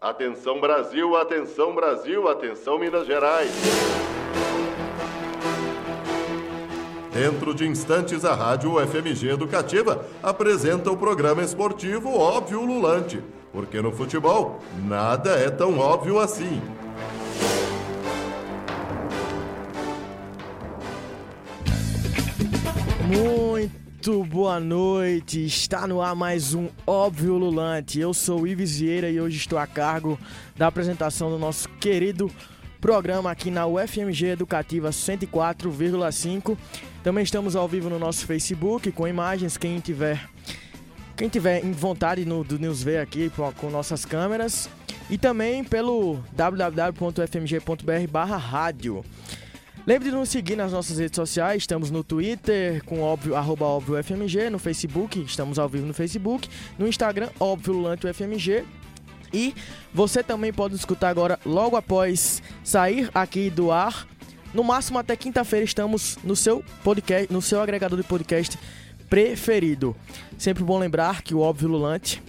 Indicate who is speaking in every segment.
Speaker 1: Atenção Brasil, atenção Brasil, atenção Minas Gerais. Dentro de instantes, a Rádio FMG Educativa apresenta o programa esportivo Óbvio Lulante, porque no futebol nada é tão óbvio assim.
Speaker 2: Muito boa noite, está no ar mais um Óbvio Lulante. Eu sou Ives Vieira e hoje estou a cargo da apresentação do nosso querido programa aqui na UFMG Educativa 104,5. Também estamos ao vivo no nosso Facebook com imagens, quem tiver quem tiver vontade no, do nos ver aqui com nossas câmeras e também pelo www.fmg.br/rádio. Lembre de nos seguir nas nossas redes sociais, estamos no Twitter com óbvio, arroba óbvio FMG, no Facebook, estamos ao vivo no Facebook, no Instagram, óbvio UFMG. E você também pode escutar agora, logo após sair aqui do ar. No máximo até quinta-feira estamos no seu podcast, no seu agregador de podcast preferido. Sempre bom lembrar que o Óbvio Lulante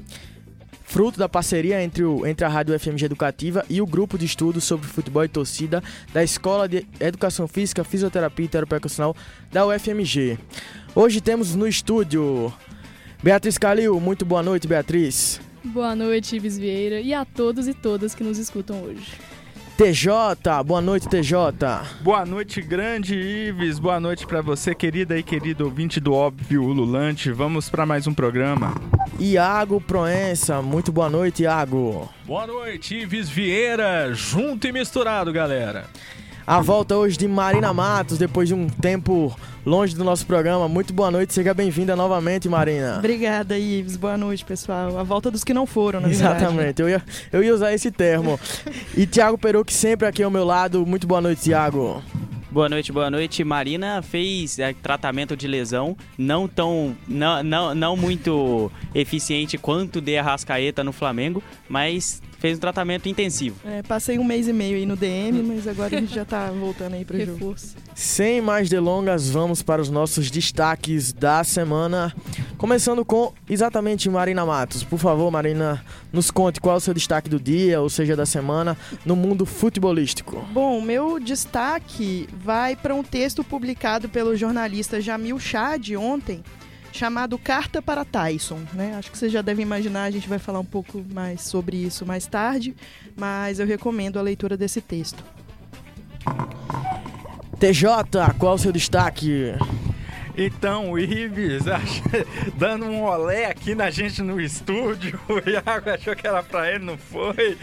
Speaker 2: fruto da parceria entre, o, entre a Rádio FMG Educativa e o grupo de estudos sobre futebol e torcida da Escola de Educação Física, Fisioterapia e Terapia da UFMG. Hoje temos no estúdio Beatriz Calil. Muito boa noite, Beatriz.
Speaker 3: Boa noite, Ives Vieira, e a todos e todas que nos escutam hoje.
Speaker 2: TJ, boa noite, TJ.
Speaker 4: Boa noite, grande Ives. Boa noite para você, querida e querido ouvinte do Óbvio Ululante. Vamos para mais um programa.
Speaker 2: Iago Proença, muito boa noite, Iago.
Speaker 5: Boa noite, Ives Vieira, junto e misturado, galera.
Speaker 2: A volta hoje de Marina Matos, depois de um tempo longe do nosso programa. Muito boa noite, seja bem-vinda novamente, Marina.
Speaker 6: Obrigada, Ives. Boa noite, pessoal. A volta dos que não foram, na
Speaker 2: Exatamente, eu ia, eu ia usar esse termo. E Tiago Peruque sempre aqui ao meu lado. Muito boa noite, Tiago.
Speaker 7: Boa noite, boa noite. Marina fez é, tratamento de lesão não tão não, não, não muito eficiente quanto de Arrascaeta no Flamengo, mas fez um tratamento intensivo.
Speaker 6: É, passei um mês e meio aí no DM, mas agora a gente já tá voltando aí pro
Speaker 3: Reforço.
Speaker 6: jogo.
Speaker 2: Sem mais delongas, vamos para os nossos destaques da semana. Começando com exatamente Marina Matos. Por favor, Marina, nos conte qual é o seu destaque do dia, ou seja, da semana, no mundo futebolístico.
Speaker 6: Bom, meu destaque vai para um texto publicado pelo jornalista Jamil Chad ontem, chamado Carta para Tyson, né? Acho que você já deve imaginar, a gente vai falar um pouco mais sobre isso mais tarde, mas eu recomendo a leitura desse texto.
Speaker 2: TJ, qual o seu destaque?
Speaker 4: Então, o Ives, dando um olé aqui na gente no estúdio, o Iago achou que era pra ele, não foi?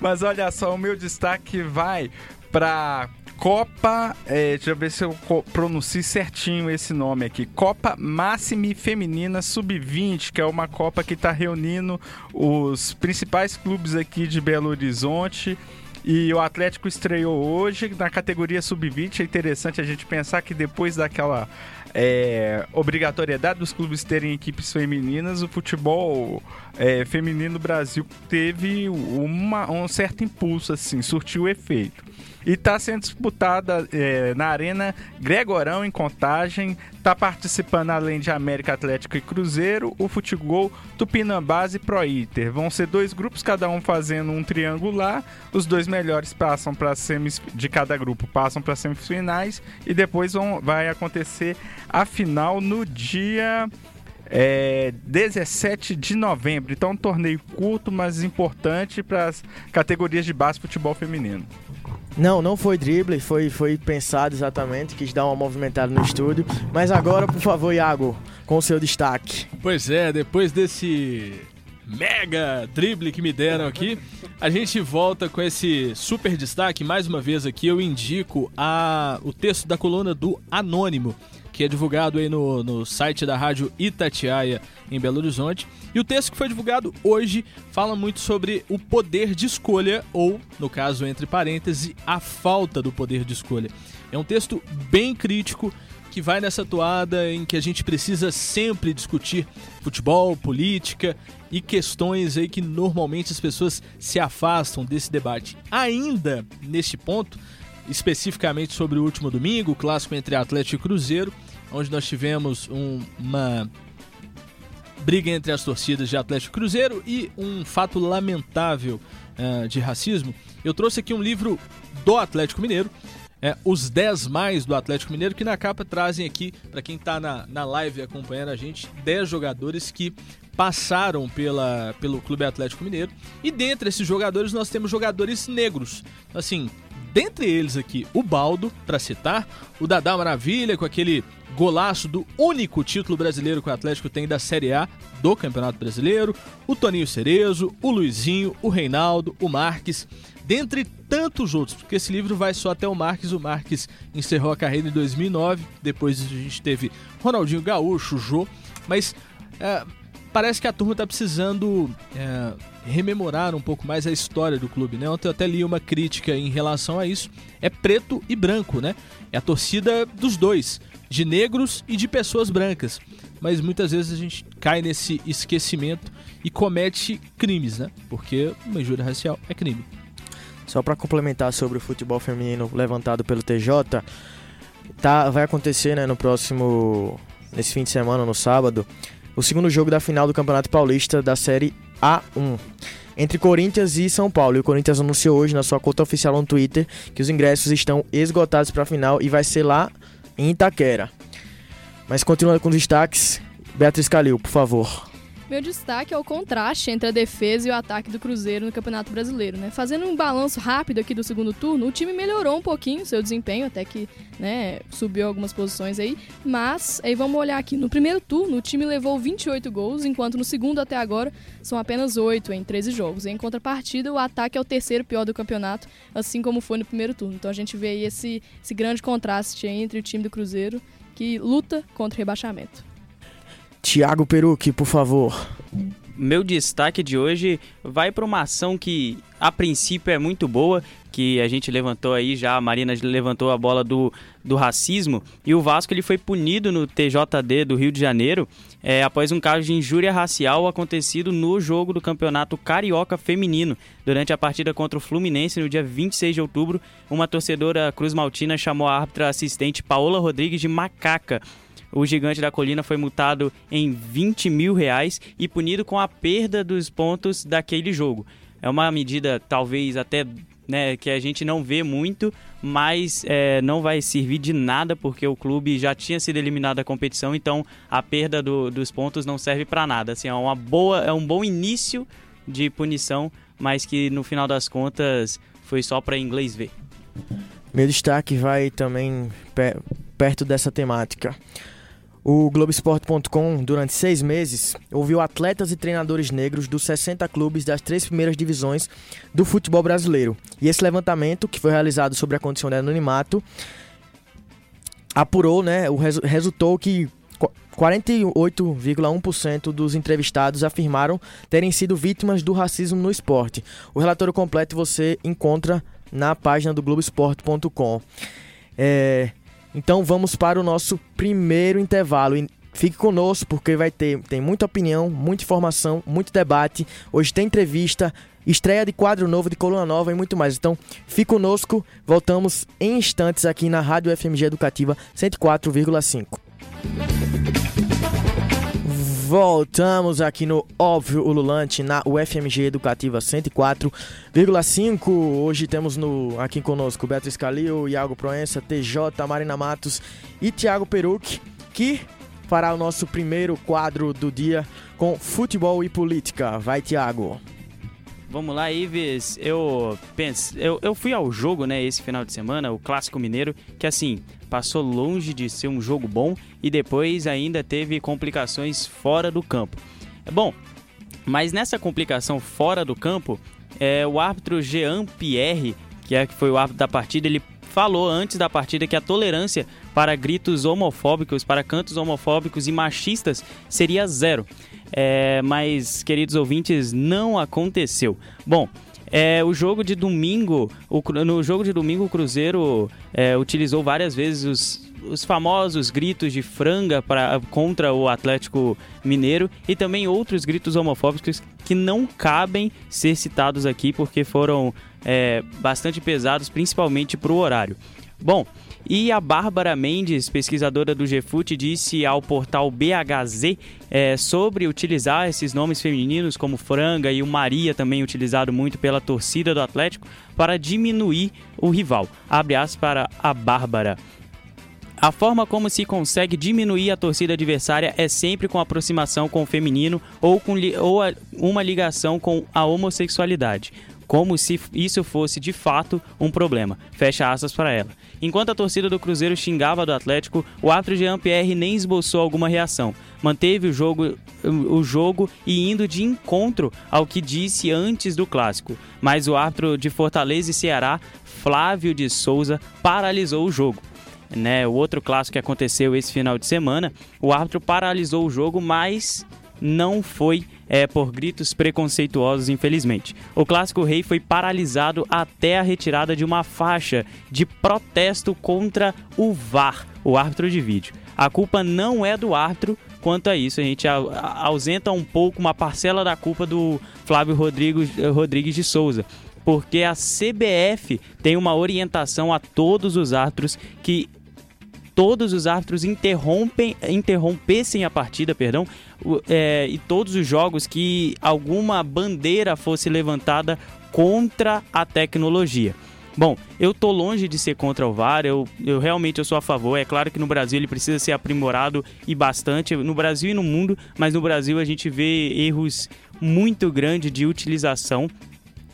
Speaker 4: Mas olha só, o meu destaque vai pra Copa, é, deixa eu ver se eu pronuncio certinho esse nome aqui. Copa Máxime Feminina Sub-20, que é uma Copa que está reunindo os principais clubes aqui de Belo Horizonte. E o Atlético estreou hoje na categoria sub-20. É interessante a gente pensar que depois daquela é, obrigatoriedade dos clubes terem equipes femininas, o futebol é, feminino no Brasil teve uma, um certo impulso, assim, surtiu efeito. E está sendo disputada é, na Arena Gregorão, em Contagem. Está participando, além de América Atlético e Cruzeiro, o Futebol Tupinambás e Proíter. Vão ser dois grupos, cada um fazendo um triangular. Os dois melhores passam para semis de cada grupo passam para semifinais e depois vão, vai acontecer a final no dia é, 17 de novembro. Então, um torneio curto, mas importante para as categorias de base futebol feminino.
Speaker 2: Não, não foi drible, foi, foi pensado exatamente, quis dar uma movimentada no estúdio. Mas agora, por favor, Iago, com o seu destaque.
Speaker 5: Pois é, depois desse mega drible que me deram aqui, a gente volta com esse super destaque. Mais uma vez aqui eu indico a, o texto da coluna do Anônimo que é divulgado aí no, no site da rádio Itatiaia em Belo Horizonte. E o texto que foi divulgado hoje fala muito sobre o poder de escolha, ou, no caso, entre parênteses, a falta do poder de escolha. É um texto bem crítico que vai nessa toada em que a gente precisa sempre discutir futebol, política e questões aí que normalmente as pessoas se afastam desse debate. Ainda neste ponto, especificamente sobre o último domingo, o clássico entre Atlético e Cruzeiro, onde nós tivemos um, uma briga entre as torcidas de Atlético Cruzeiro e um fato lamentável uh, de racismo, eu trouxe aqui um livro do Atlético Mineiro, é, os 10 mais do Atlético Mineiro, que na capa trazem aqui, para quem está na, na live acompanhando a gente, 10 jogadores que passaram pela, pelo Clube Atlético Mineiro. E dentre esses jogadores nós temos jogadores negros. Assim, dentre eles aqui, o Baldo, para citar, o Dadá Maravilha, com aquele golaço do único título brasileiro que o Atlético tem da Série A do Campeonato Brasileiro, o Toninho Cerezo, o Luizinho, o Reinaldo, o Marques, dentre tantos outros, porque esse livro vai só até o Marques. O Marques encerrou a carreira em 2009, depois a gente teve Ronaldinho Gaúcho, Jô, mas é, parece que a turma está precisando é, rememorar um pouco mais a história do clube, né? Ontem eu até li uma crítica em relação a isso. É preto e branco, né? É a torcida dos dois, de negros e de pessoas brancas. Mas muitas vezes a gente cai nesse esquecimento e comete crimes, né? Porque uma injúria racial é crime.
Speaker 2: Só para complementar sobre o futebol feminino levantado pelo TJ, tá, vai acontecer, né, no próximo nesse fim de semana, no sábado, o segundo jogo da final do Campeonato Paulista da Série A1 entre Corinthians e São Paulo. E o Corinthians anunciou hoje na sua conta oficial no Twitter que os ingressos estão esgotados para a final e vai ser lá em Itaquera. Mas continuando com os destaques, Beatriz Calil, por favor.
Speaker 3: Meu destaque é o contraste entre a defesa e o ataque do Cruzeiro no Campeonato Brasileiro, né? Fazendo um balanço rápido aqui do segundo turno, o time melhorou um pouquinho seu desempenho, até que, né, subiu algumas posições aí, mas aí vamos olhar aqui, no primeiro turno o time levou 28 gols, enquanto no segundo até agora são apenas 8 em 13 jogos. Em contrapartida, o ataque é o terceiro pior do campeonato, assim como foi no primeiro turno. Então a gente vê aí esse, esse grande contraste entre o time do Cruzeiro que luta contra o rebaixamento.
Speaker 2: Tiago Perucci, por favor.
Speaker 7: Meu destaque de hoje vai para uma ação que a princípio é muito boa, que a gente levantou aí já, a Marina levantou a bola do, do racismo, e o Vasco ele foi punido no TJD do Rio de Janeiro é, após um caso de injúria racial acontecido no jogo do Campeonato Carioca Feminino. Durante a partida contra o Fluminense no dia 26 de outubro, uma torcedora Cruz Maltina chamou a árbitra assistente Paola Rodrigues de macaca o gigante da colina foi multado em 20 mil reais e punido com a perda dos pontos daquele jogo. É uma medida talvez até né, que a gente não vê muito, mas é, não vai servir de nada porque o clube já tinha sido eliminado da competição, então a perda do, dos pontos não serve para nada. Assim, é, uma boa, é um bom início de punição, mas que no final das contas foi só para inglês ver.
Speaker 2: Meu destaque vai também perto dessa temática. O Globoesporte.com, durante seis meses, ouviu atletas e treinadores negros dos 60 clubes das três primeiras divisões do futebol brasileiro. E esse levantamento, que foi realizado sobre a condição de anonimato, apurou, né, o resu resultou que 48,1% dos entrevistados afirmaram terem sido vítimas do racismo no esporte. O relatório completo você encontra na página do Globoesporte.com. É, então vamos para o nosso primeiro intervalo. Fique conosco porque vai ter tem muita opinião, muita informação, muito debate. Hoje tem entrevista, estreia de quadro novo, de coluna nova e muito mais. Então fique conosco, voltamos em instantes aqui na Rádio FMG Educativa 104,5. Voltamos aqui no Óbvio Ululante na UFMG Educativa 104,5. Hoje temos no, aqui conosco Beatriz Calil, Iago Proença, TJ, Marina Matos e Thiago Peruc, que fará o nosso primeiro quadro do dia com futebol e política. Vai, Thiago.
Speaker 7: Vamos lá, Ives. Eu penso, eu, eu fui ao jogo, né, esse final de semana, o Clássico Mineiro, que assim, passou longe de ser um jogo bom e depois ainda teve complicações fora do campo. Bom, mas nessa complicação fora do campo, é, o árbitro Jean Pierre, que, é, que foi o árbitro da partida, ele falou antes da partida que a tolerância para gritos homofóbicos, para cantos homofóbicos e machistas seria zero. É, mas, queridos ouvintes, não aconteceu. Bom, é, o jogo de domingo, o, no jogo de domingo o Cruzeiro é, utilizou várias vezes os, os famosos gritos de franga pra, contra o Atlético Mineiro e também outros gritos homofóbicos que não cabem ser citados aqui porque foram é, bastante pesados, principalmente para o horário. Bom, e a Bárbara Mendes, pesquisadora do GFUT, disse ao portal BHZ é, sobre utilizar esses nomes femininos como Franga e o Maria, também utilizado muito pela torcida do Atlético, para diminuir o rival. Abre aspas para a Bárbara. A forma como se consegue diminuir a torcida adversária é sempre com aproximação com o feminino ou com li ou uma ligação com a homossexualidade, como se isso fosse de fato um problema. Fecha aspas para ela. Enquanto a torcida do Cruzeiro xingava do Atlético, o árbitro Jean-Pierre nem esboçou alguma reação. Manteve o jogo, o jogo e indo de encontro ao que disse antes do clássico. Mas o árbitro de Fortaleza e Ceará, Flávio de Souza, paralisou o jogo né, o outro clássico que aconteceu esse final de semana, o árbitro paralisou o jogo, mas não foi é, por gritos preconceituosos, infelizmente. O clássico rei foi paralisado até a retirada de uma faixa de protesto contra o VAR, o árbitro de vídeo. A culpa não é do árbitro quanto a isso. A gente ausenta um pouco uma parcela da culpa do Flávio Rodrigues, Rodrigues de Souza. Porque a CBF tem uma orientação a todos os árbitros que todos os árbitros interrompem, interrompessem a partida, perdão, é, e todos os jogos que alguma bandeira fosse levantada contra a tecnologia. Bom, eu tô longe de ser contra o VAR, eu, eu realmente eu sou a favor. É claro que no Brasil ele precisa ser aprimorado e bastante, no Brasil e no mundo, mas no Brasil a gente vê erros muito grandes de utilização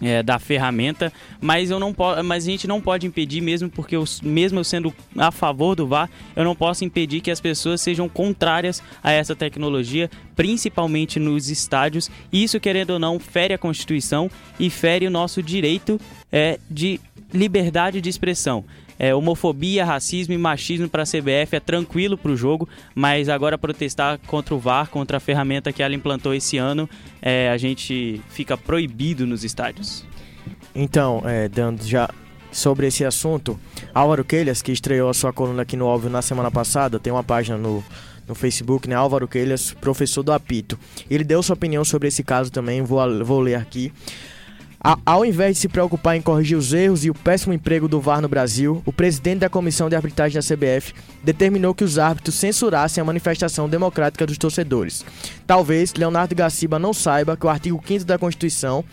Speaker 7: é, da ferramenta, mas eu não mas a gente não pode impedir mesmo porque eu, mesmo eu sendo a favor do VAR, eu não posso impedir que as pessoas sejam contrárias a essa tecnologia, principalmente nos estádios. Isso querendo ou não fere a Constituição e fere o nosso direito é, de liberdade de expressão. É, homofobia, racismo e machismo para a CBF é tranquilo para o jogo, mas agora protestar contra o VAR, contra a ferramenta que ela implantou esse ano, é, a gente fica proibido nos estádios.
Speaker 2: Então, é, dando já sobre esse assunto, Álvaro Quelhas, que estreou a sua coluna aqui no Óbvio na semana passada, tem uma página no, no Facebook, né? Álvaro Quelhas, professor do apito. Ele deu sua opinião sobre esse caso também, vou, vou ler aqui. Ao invés de se preocupar em corrigir os erros e o péssimo emprego do VAR no Brasil, o presidente da comissão de arbitragem da CBF determinou que os árbitros censurassem a manifestação democrática dos torcedores. Talvez Leonardo Gaciba não saiba que o artigo 5 da Constituição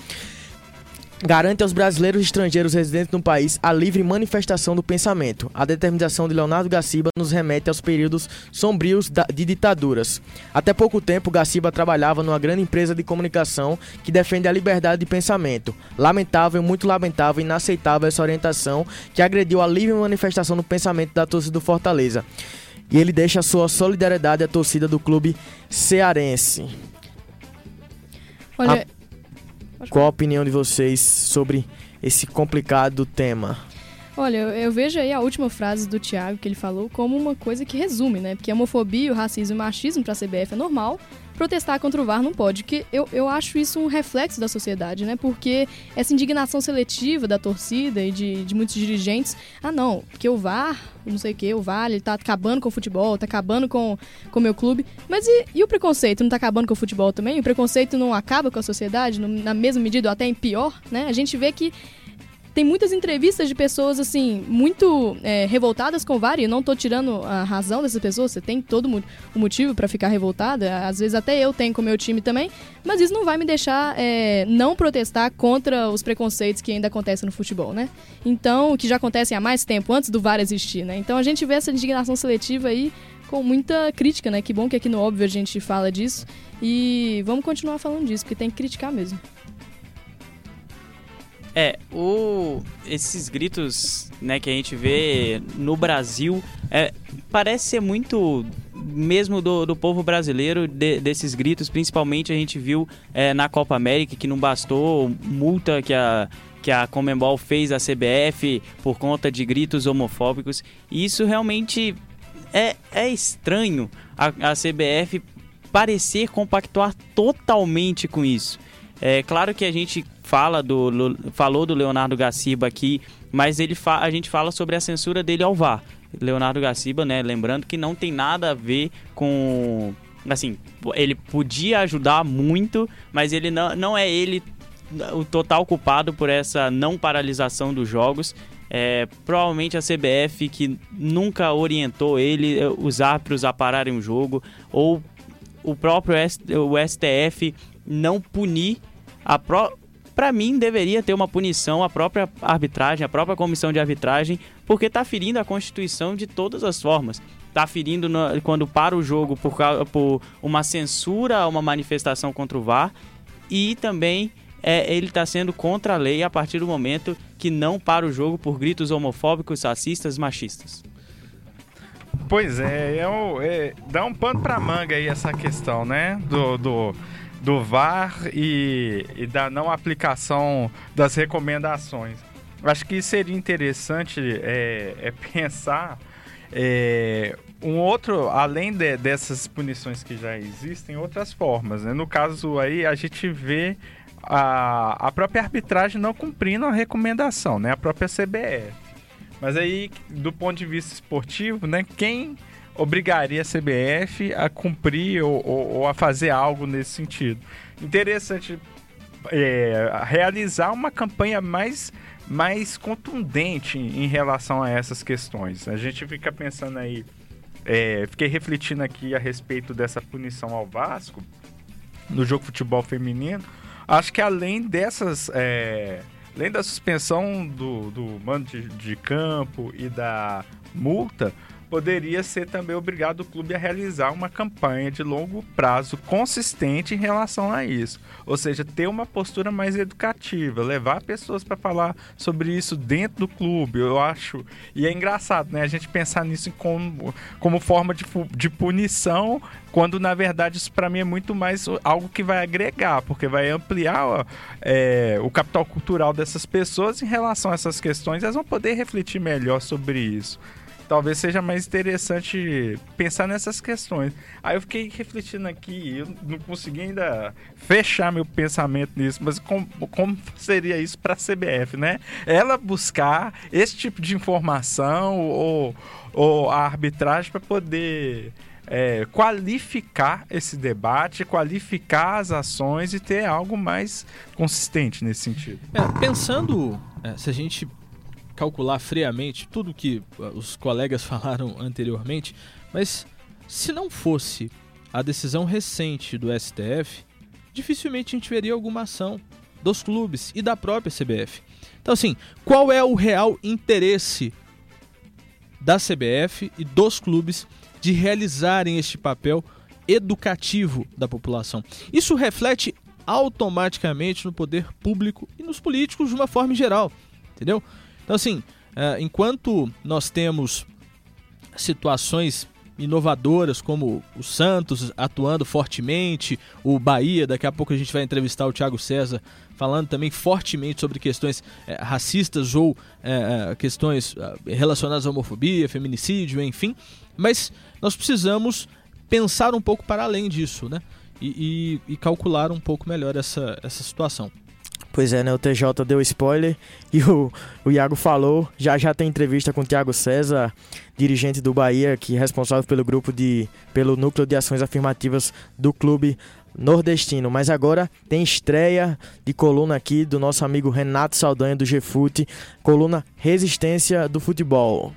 Speaker 2: garante aos brasileiros e estrangeiros residentes no país a livre manifestação do pensamento. A determinação de Leonardo Gaciba nos remete aos períodos sombrios de ditaduras. Até pouco tempo, Gaciba trabalhava numa grande empresa de comunicação que defende a liberdade de pensamento. Lamentável, muito lamentável e inaceitável essa orientação que agrediu a livre manifestação do pensamento da torcida do Fortaleza. E ele deixa a sua solidariedade à torcida do clube cearense.
Speaker 3: Olha, a...
Speaker 2: Qual a opinião de vocês sobre esse complicado tema?
Speaker 3: Olha, eu vejo aí a última frase do Thiago que ele falou como uma coisa que resume, né? Porque a homofobia, o racismo e o machismo para a CBF é normal, protestar contra o VAR não pode. Que eu, eu acho isso um reflexo da sociedade, né? Porque essa indignação seletiva da torcida e de, de muitos dirigentes, ah não, porque o VAR, não sei o que, o VAR, ele tá acabando com o futebol, tá acabando com o meu clube. Mas e, e, o preconceito? Não tá acabando com o futebol também? O preconceito não acaba com a sociedade, na mesma medida ou até em pior, né? A gente vê que tem muitas entrevistas de pessoas, assim, muito é, revoltadas com o VAR, e não tô tirando a razão dessas pessoas, você tem todo o motivo para ficar revoltada, às vezes até eu tenho com o meu time também, mas isso não vai me deixar é, não protestar contra os preconceitos que ainda acontecem no futebol, né? Então, que já acontecem há mais tempo, antes do VAR existir, né? Então a gente vê essa indignação seletiva aí com muita crítica, né? Que bom que aqui no Óbvio a gente fala disso, e vamos continuar falando disso, porque tem que criticar mesmo.
Speaker 7: É, o, esses gritos né, que a gente vê no Brasil é, parece ser muito mesmo do, do povo brasileiro de, desses gritos, principalmente a gente viu é, na Copa América que não bastou multa que a que a Comembol fez à CBF por conta de gritos homofóbicos. E isso realmente é, é estranho a, a CBF parecer compactuar totalmente com isso. É claro que a gente fala do, falou do Leonardo Gaciba aqui, mas ele a gente fala sobre a censura dele ao VAR. Leonardo Gaciba, né, lembrando que não tem nada a ver com assim, ele podia ajudar muito, mas ele não, não é ele o total culpado por essa não paralisação dos jogos. É, provavelmente a CBF que nunca orientou ele, eh, os árbitros a pararem o jogo, ou o próprio o STF não punir a pro, para mim deveria ter uma punição a própria arbitragem, a própria comissão de arbitragem, porque está ferindo a Constituição de todas as formas. Está ferindo no, quando para o jogo por, por uma censura a uma manifestação contra o VAR e também é, ele está sendo contra a lei a partir do momento que não para o jogo por gritos homofóbicos, racistas, machistas.
Speaker 4: Pois é, é, é dá um pano para manga aí essa questão, né? Do, do, do VAR e, e da não aplicação das recomendações. Acho que seria interessante é, é pensar é, um outro, além de, dessas punições que já existem, outras formas. Né? No caso aí, a gente vê a, a própria arbitragem não cumprindo a recomendação, né? A própria CBF. Mas aí, do ponto de vista esportivo, né? Quem obrigaria a CBF a cumprir ou, ou, ou a fazer algo nesse sentido? Interessante é, realizar uma campanha mais mais contundente em relação a essas questões. A gente fica pensando aí, é, fiquei refletindo aqui a respeito dessa punição ao Vasco no jogo de futebol feminino. Acho que além dessas. É, além da suspensão do, do mando de, de campo e da multa, poderia ser também obrigado o clube a realizar uma campanha de longo prazo consistente em relação a isso. Ou seja, ter uma postura mais educativa, levar pessoas para falar sobre isso dentro do clube, eu acho. E é engraçado, né? A gente pensar nisso como, como forma de, de punição, quando na verdade isso para mim é muito mais algo que vai agregar, porque vai ampliar é, o capital cultural dessas pessoas em relação a essas questões, elas vão poder refletir melhor sobre isso talvez seja mais interessante pensar nessas questões. Aí eu fiquei refletindo aqui, eu não consegui ainda fechar meu pensamento nisso, mas como, como seria isso para a CBF, né? Ela buscar esse tipo de informação ou, ou a arbitragem para poder é, qualificar esse debate, qualificar as ações e ter algo mais consistente nesse sentido.
Speaker 5: É, pensando, é, se a gente calcular friamente tudo que uh, os colegas falaram anteriormente, mas se não fosse a decisão recente do STF, dificilmente a gente veria alguma ação dos clubes e da própria CBF. Então, assim, qual é o real interesse da CBF e dos clubes de realizarem este papel educativo da população? Isso reflete automaticamente no poder público e nos políticos de uma forma geral, entendeu? Então, assim, é, enquanto nós temos situações inovadoras como o Santos atuando fortemente, o Bahia, daqui a pouco a gente vai entrevistar o Thiago César falando também fortemente sobre questões é, racistas ou é, questões relacionadas à homofobia, feminicídio, enfim. Mas nós precisamos pensar um pouco para além disso, né? E, e, e calcular um pouco melhor essa, essa situação.
Speaker 2: Pois é, né? O TJ deu spoiler e o, o Iago falou. Já já tem entrevista com o Thiago César, dirigente do Bahia, que é responsável pelo grupo de. pelo núcleo de ações afirmativas do clube nordestino. Mas agora tem estreia de coluna aqui do nosso amigo Renato Saldanha do GFUT, coluna Resistência do Futebol.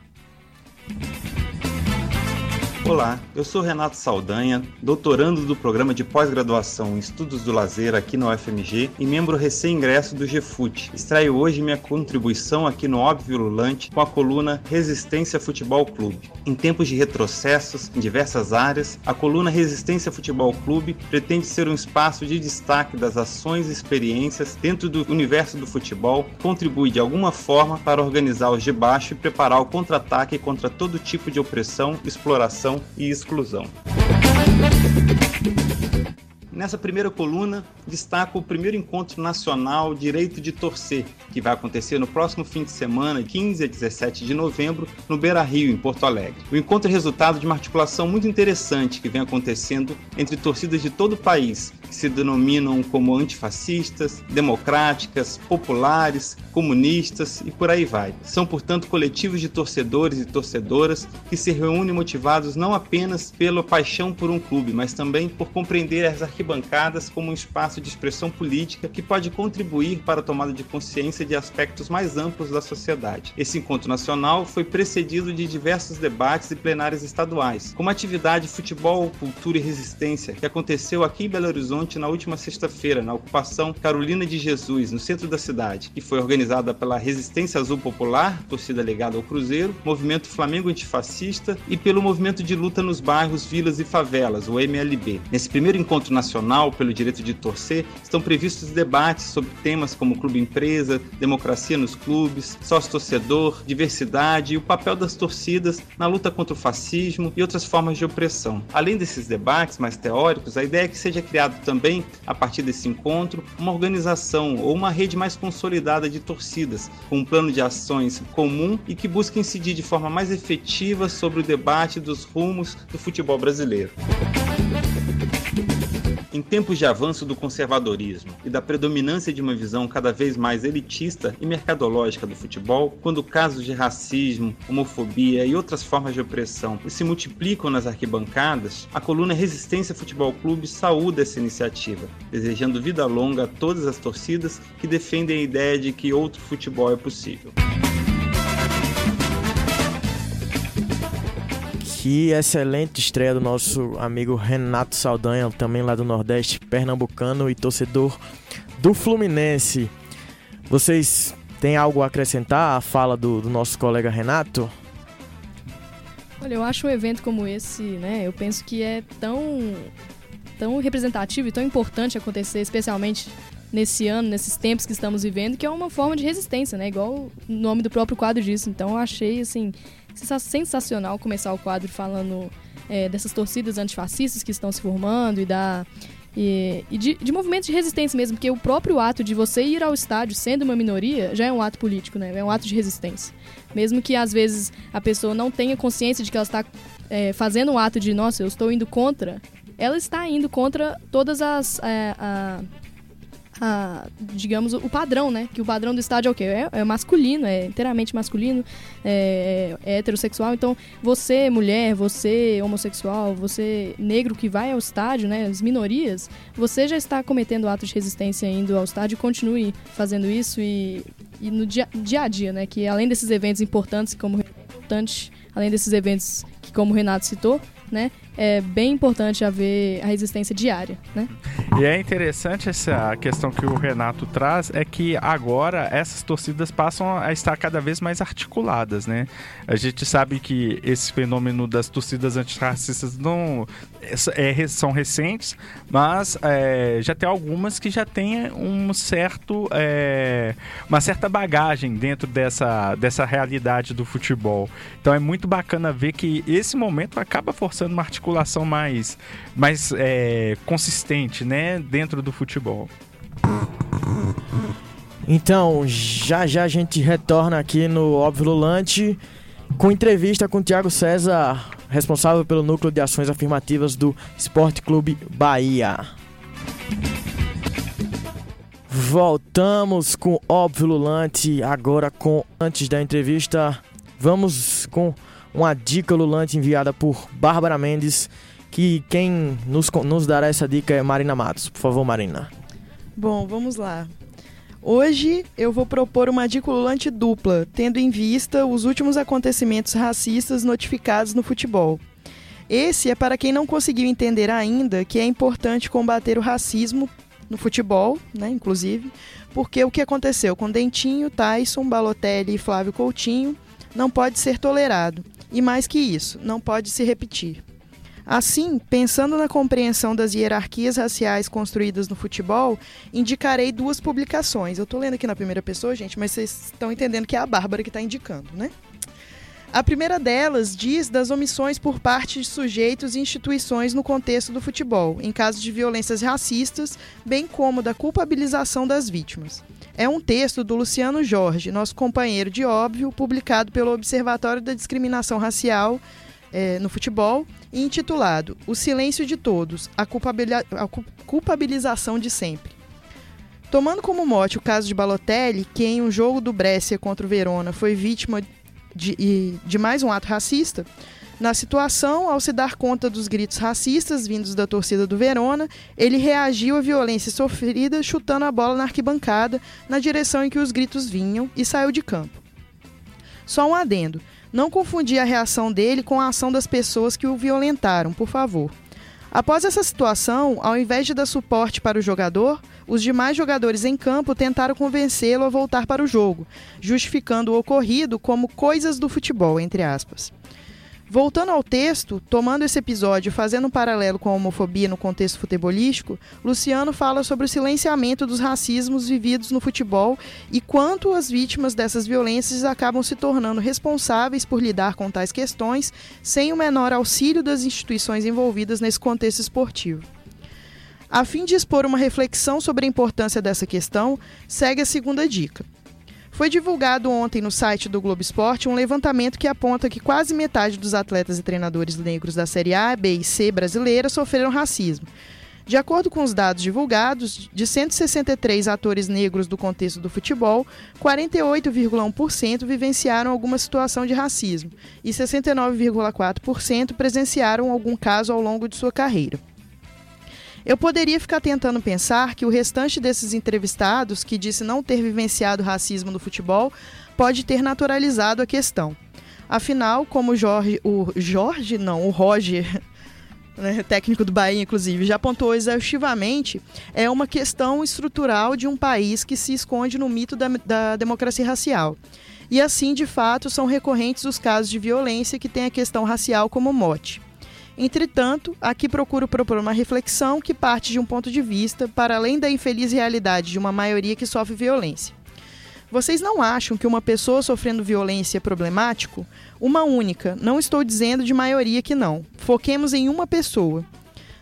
Speaker 8: Olá, eu sou Renato Saldanha, doutorando do programa de pós-graduação em Estudos do Lazer aqui no UFMG e membro recém-ingresso do GFUT. Extraio hoje minha contribuição aqui no Óbvio Lulante com a coluna Resistência Futebol Clube. Em tempos de retrocessos em diversas áreas, a coluna Resistência Futebol Clube pretende ser um espaço de destaque das ações e experiências dentro do universo do futebol, contribui de alguma forma para organizar os de baixo e preparar o contra-ataque contra todo tipo de opressão, exploração e exclusão. Nessa primeira coluna, destaco o primeiro encontro nacional Direito de Torcer, que vai acontecer no próximo fim de semana, 15 a 17 de novembro, no Beira Rio, em Porto Alegre. O encontro é resultado de uma articulação muito interessante que vem acontecendo entre torcidas de todo o país, que se denominam como antifascistas, democráticas, populares, comunistas e por aí vai. São, portanto, coletivos de torcedores e torcedoras que se reúnem motivados não apenas pela paixão por um clube, mas também por compreender as arquibancadas como um espaço de expressão política que pode contribuir para a tomada de consciência de aspectos mais amplos da sociedade. Esse encontro nacional foi precedido de diversos debates e plenárias estaduais, como a atividade Futebol, Cultura e Resistência, que aconteceu aqui em Belo Horizonte na última sexta-feira, na ocupação Carolina de Jesus, no centro da cidade, que foi organizada pela Resistência Azul Popular, torcida ligada ao Cruzeiro, Movimento Flamengo Antifascista e pelo Movimento de Luta nos Bairros, Vilas e Favelas, o MLB. Nesse primeiro encontro nacional pelo direito de torcer, estão previstos debates sobre temas como clube empresa, democracia nos clubes, sócio-torcedor, diversidade e o papel das torcidas na luta contra o fascismo e outras formas de opressão. Além desses debates mais teóricos, a ideia é que seja criado também, a partir desse encontro, uma organização ou uma rede mais consolidada de torcidas, com um plano de ações comum e que busque incidir de forma mais efetiva sobre o debate dos rumos do futebol brasileiro. Em tempos de avanço do conservadorismo e da predominância de uma visão cada vez mais elitista e mercadológica do futebol, quando casos de racismo, homofobia e outras formas de opressão se multiplicam nas arquibancadas, a coluna Resistência Futebol Clube saúda essa iniciativa, desejando vida longa a todas as torcidas que defendem a ideia de que outro futebol é possível.
Speaker 2: Que excelente estreia do nosso amigo Renato Saldanha, também lá do Nordeste, pernambucano e torcedor do Fluminense. Vocês têm algo a acrescentar à fala do, do nosso colega Renato?
Speaker 3: Olha, eu acho um evento como esse, né? Eu penso que é tão, tão representativo e tão importante acontecer, especialmente nesse ano, nesses tempos que estamos vivendo, que é uma forma de resistência, né? Igual o nome do próprio quadro disso. Então eu achei, assim, sensacional começar o quadro falando é, dessas torcidas antifascistas que estão se formando e da. E, e de, de movimentos de resistência mesmo, porque o próprio ato de você ir ao estádio sendo uma minoria já é um ato político, né? É um ato de resistência. Mesmo que às vezes a pessoa não tenha consciência de que ela está é, fazendo um ato de, nossa, eu estou indo contra, ela está indo contra todas as. É, a, a, digamos, o padrão, né? Que o padrão do estádio é o quê? É, é masculino, é inteiramente masculino, é, é, heterossexual. Então, você, mulher, você, homossexual, você, negro que vai ao estádio, né? As minorias, você já está cometendo atos de resistência indo ao estádio. Continue fazendo isso e, e no dia, dia a dia, né? Que além desses eventos importantes, como importante, além desses eventos que, como o Renato citou, né? É bem importante haver a resistência diária, né?
Speaker 4: E é interessante essa questão que o Renato traz, é que agora essas torcidas passam a estar cada vez mais articuladas, né? A gente sabe que esse fenômeno das torcidas antirracistas não é, são recentes, mas é, já tem algumas que já têm um certo, é, uma certa bagagem dentro dessa, dessa realidade do futebol. Então é muito bacana ver que esse momento acaba forçando uma articulação mais, mais é, consistente né, dentro do futebol.
Speaker 2: Então, já já a gente retorna aqui no Óbvio Lulante com entrevista com o Thiago César, responsável pelo núcleo de ações afirmativas do Esporte Clube Bahia. Voltamos com Óbvio Lulante, agora com antes da entrevista, vamos com uma dica lulante enviada por Bárbara Mendes, que quem nos, nos dará essa dica é Marina Matos. Por favor, Marina.
Speaker 6: Bom, vamos lá. Hoje eu vou propor uma dica lulante dupla, tendo em vista os últimos acontecimentos racistas notificados no futebol. Esse é para quem não conseguiu entender ainda que é importante combater o racismo no futebol, né, inclusive, porque o que aconteceu com Dentinho, Tyson, Balotelli e Flávio Coutinho não pode ser tolerado. E mais que isso, não pode se repetir. Assim, pensando na compreensão das hierarquias raciais construídas no futebol, indicarei duas publicações. Eu estou lendo aqui na primeira pessoa, gente, mas vocês estão entendendo que é a Bárbara que está indicando, né? A primeira delas diz das omissões por parte de sujeitos e instituições no contexto do futebol, em caso de violências racistas, bem como da culpabilização das vítimas. É um texto do Luciano Jorge, nosso companheiro de óbvio, publicado pelo Observatório da Discriminação Racial é, no futebol intitulado O Silêncio de Todos, a, a cu- culpabilização de sempre. Tomando como mote o caso de Balotelli, que em um jogo do Brescia contra o Verona foi vítima de, de mais um ato racista, na situação, ao se dar conta dos gritos racistas vindos da torcida do Verona, ele reagiu à violência sofrida chutando a bola na arquibancada na direção em que os gritos vinham e saiu de campo. Só um adendo. Não confundir a reação dele com a ação das pessoas que o violentaram, por favor. Após essa situação, ao invés de dar suporte para o jogador, os demais jogadores em campo tentaram convencê-lo a voltar para o jogo, justificando o ocorrido como coisas do futebol, entre aspas. Voltando ao texto, tomando esse episódio e fazendo um paralelo com a homofobia no contexto futebolístico, Luciano fala sobre o silenciamento dos racismos vividos no futebol e quanto as vítimas dessas violências acabam se tornando responsáveis por lidar com tais questões sem o menor auxílio das instituições envolvidas nesse contexto esportivo. A fim de expor uma reflexão sobre a importância dessa questão, segue a segunda dica. Foi divulgado ontem no site do Globo Esporte um levantamento que aponta que quase metade dos atletas e treinadores negros da Série A, B e C brasileira sofreram racismo. De acordo com os dados divulgados, de 163 atores negros do contexto do futebol, 48,1% vivenciaram alguma situação de racismo e 69,4% presenciaram algum caso ao longo de sua carreira. Eu poderia ficar tentando pensar que o restante desses entrevistados, que disse não ter vivenciado racismo no futebol, pode ter naturalizado a questão. Afinal, como o Jorge, o Jorge não, o Roger, né, técnico do Bahia, inclusive, já apontou exaustivamente, é uma questão estrutural de um país que se esconde no mito da, da democracia racial. E assim, de fato, são recorrentes os casos de violência que têm a questão racial como mote. Entretanto, aqui procuro propor uma reflexão que parte de um ponto de vista para além da infeliz realidade de uma maioria que sofre violência. Vocês não acham que uma pessoa sofrendo violência é problemático? Uma única, não estou dizendo de maioria que não. Foquemos em uma pessoa.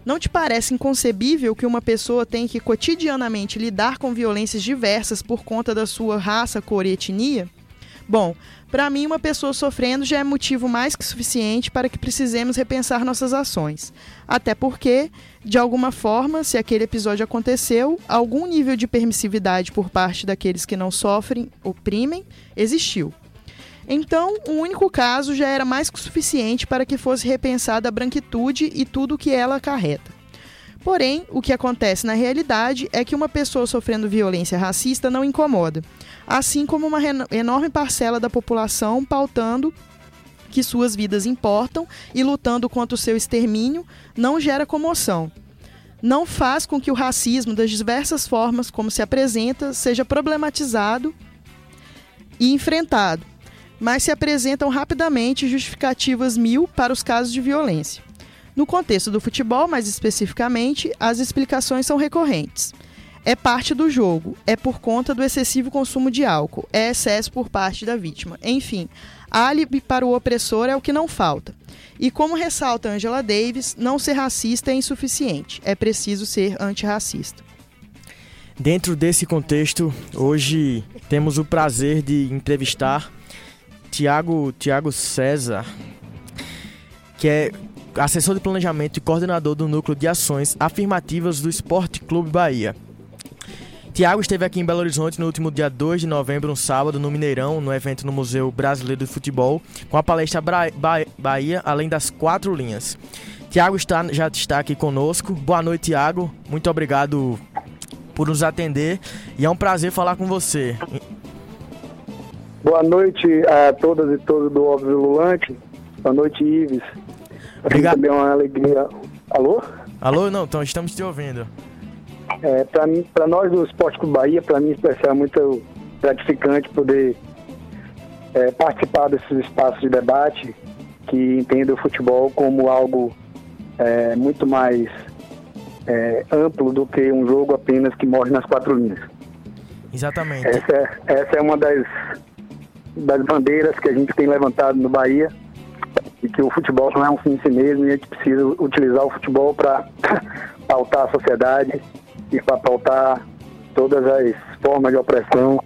Speaker 6: Não te parece inconcebível que uma pessoa tenha que cotidianamente lidar com violências diversas por conta da sua raça, cor e etnia? Bom, para mim, uma pessoa sofrendo já é motivo mais que suficiente para que precisemos repensar nossas ações. Até porque, de alguma forma, se aquele episódio aconteceu, algum nível de permissividade por parte daqueles que não sofrem, oprimem, existiu. Então, um único caso já era mais que suficiente para que fosse repensada a branquitude e tudo o que ela acarreta. Porém, o que acontece na realidade é que uma pessoa sofrendo violência racista não incomoda, assim como uma enorme parcela da população pautando que suas vidas importam e lutando contra o seu extermínio não gera comoção. Não faz com que o racismo, das diversas formas como se apresenta, seja problematizado e enfrentado, mas se apresentam rapidamente justificativas mil para os casos de violência. No contexto do futebol, mais especificamente, as explicações são recorrentes. É parte do jogo, é por conta do excessivo consumo de álcool, é excesso por parte da vítima. Enfim, álibi para o opressor é o que não falta. E como ressalta Angela Davis, não ser racista é insuficiente, é preciso ser antirracista.
Speaker 2: Dentro desse contexto, hoje temos o prazer de entrevistar Tiago Tiago César, que é assessor de planejamento e coordenador do núcleo de ações afirmativas do Esporte Clube Bahia. Tiago esteve aqui em Belo Horizonte no último dia 2 de novembro, um sábado, no Mineirão, no evento no Museu Brasileiro de Futebol, com a palestra Bra ba Bahia, além das quatro linhas. Tiago está, já está aqui conosco. Boa noite, Tiago. Muito obrigado por nos atender e é um prazer falar com você.
Speaker 9: Boa noite a todas e todos do Óbvio Lulante. Boa noite, Ives.
Speaker 2: Obrigado.
Speaker 9: Também é uma alegria. Alô?
Speaker 2: Alô, não, então estamos te ouvindo.
Speaker 9: É, para nós do Esporte Clube Bahia, para mim, especial, é muito gratificante poder é, participar desses espaços de debate que entendem o futebol como algo é, muito mais é, amplo do que um jogo apenas que morre nas quatro linhas.
Speaker 2: Exatamente.
Speaker 9: Essa é, essa é uma das, das bandeiras que a gente tem levantado no Bahia e que o futebol não é um fim em si mesmo e a gente precisa utilizar o futebol para pautar a sociedade e pautar todas as formas de opressão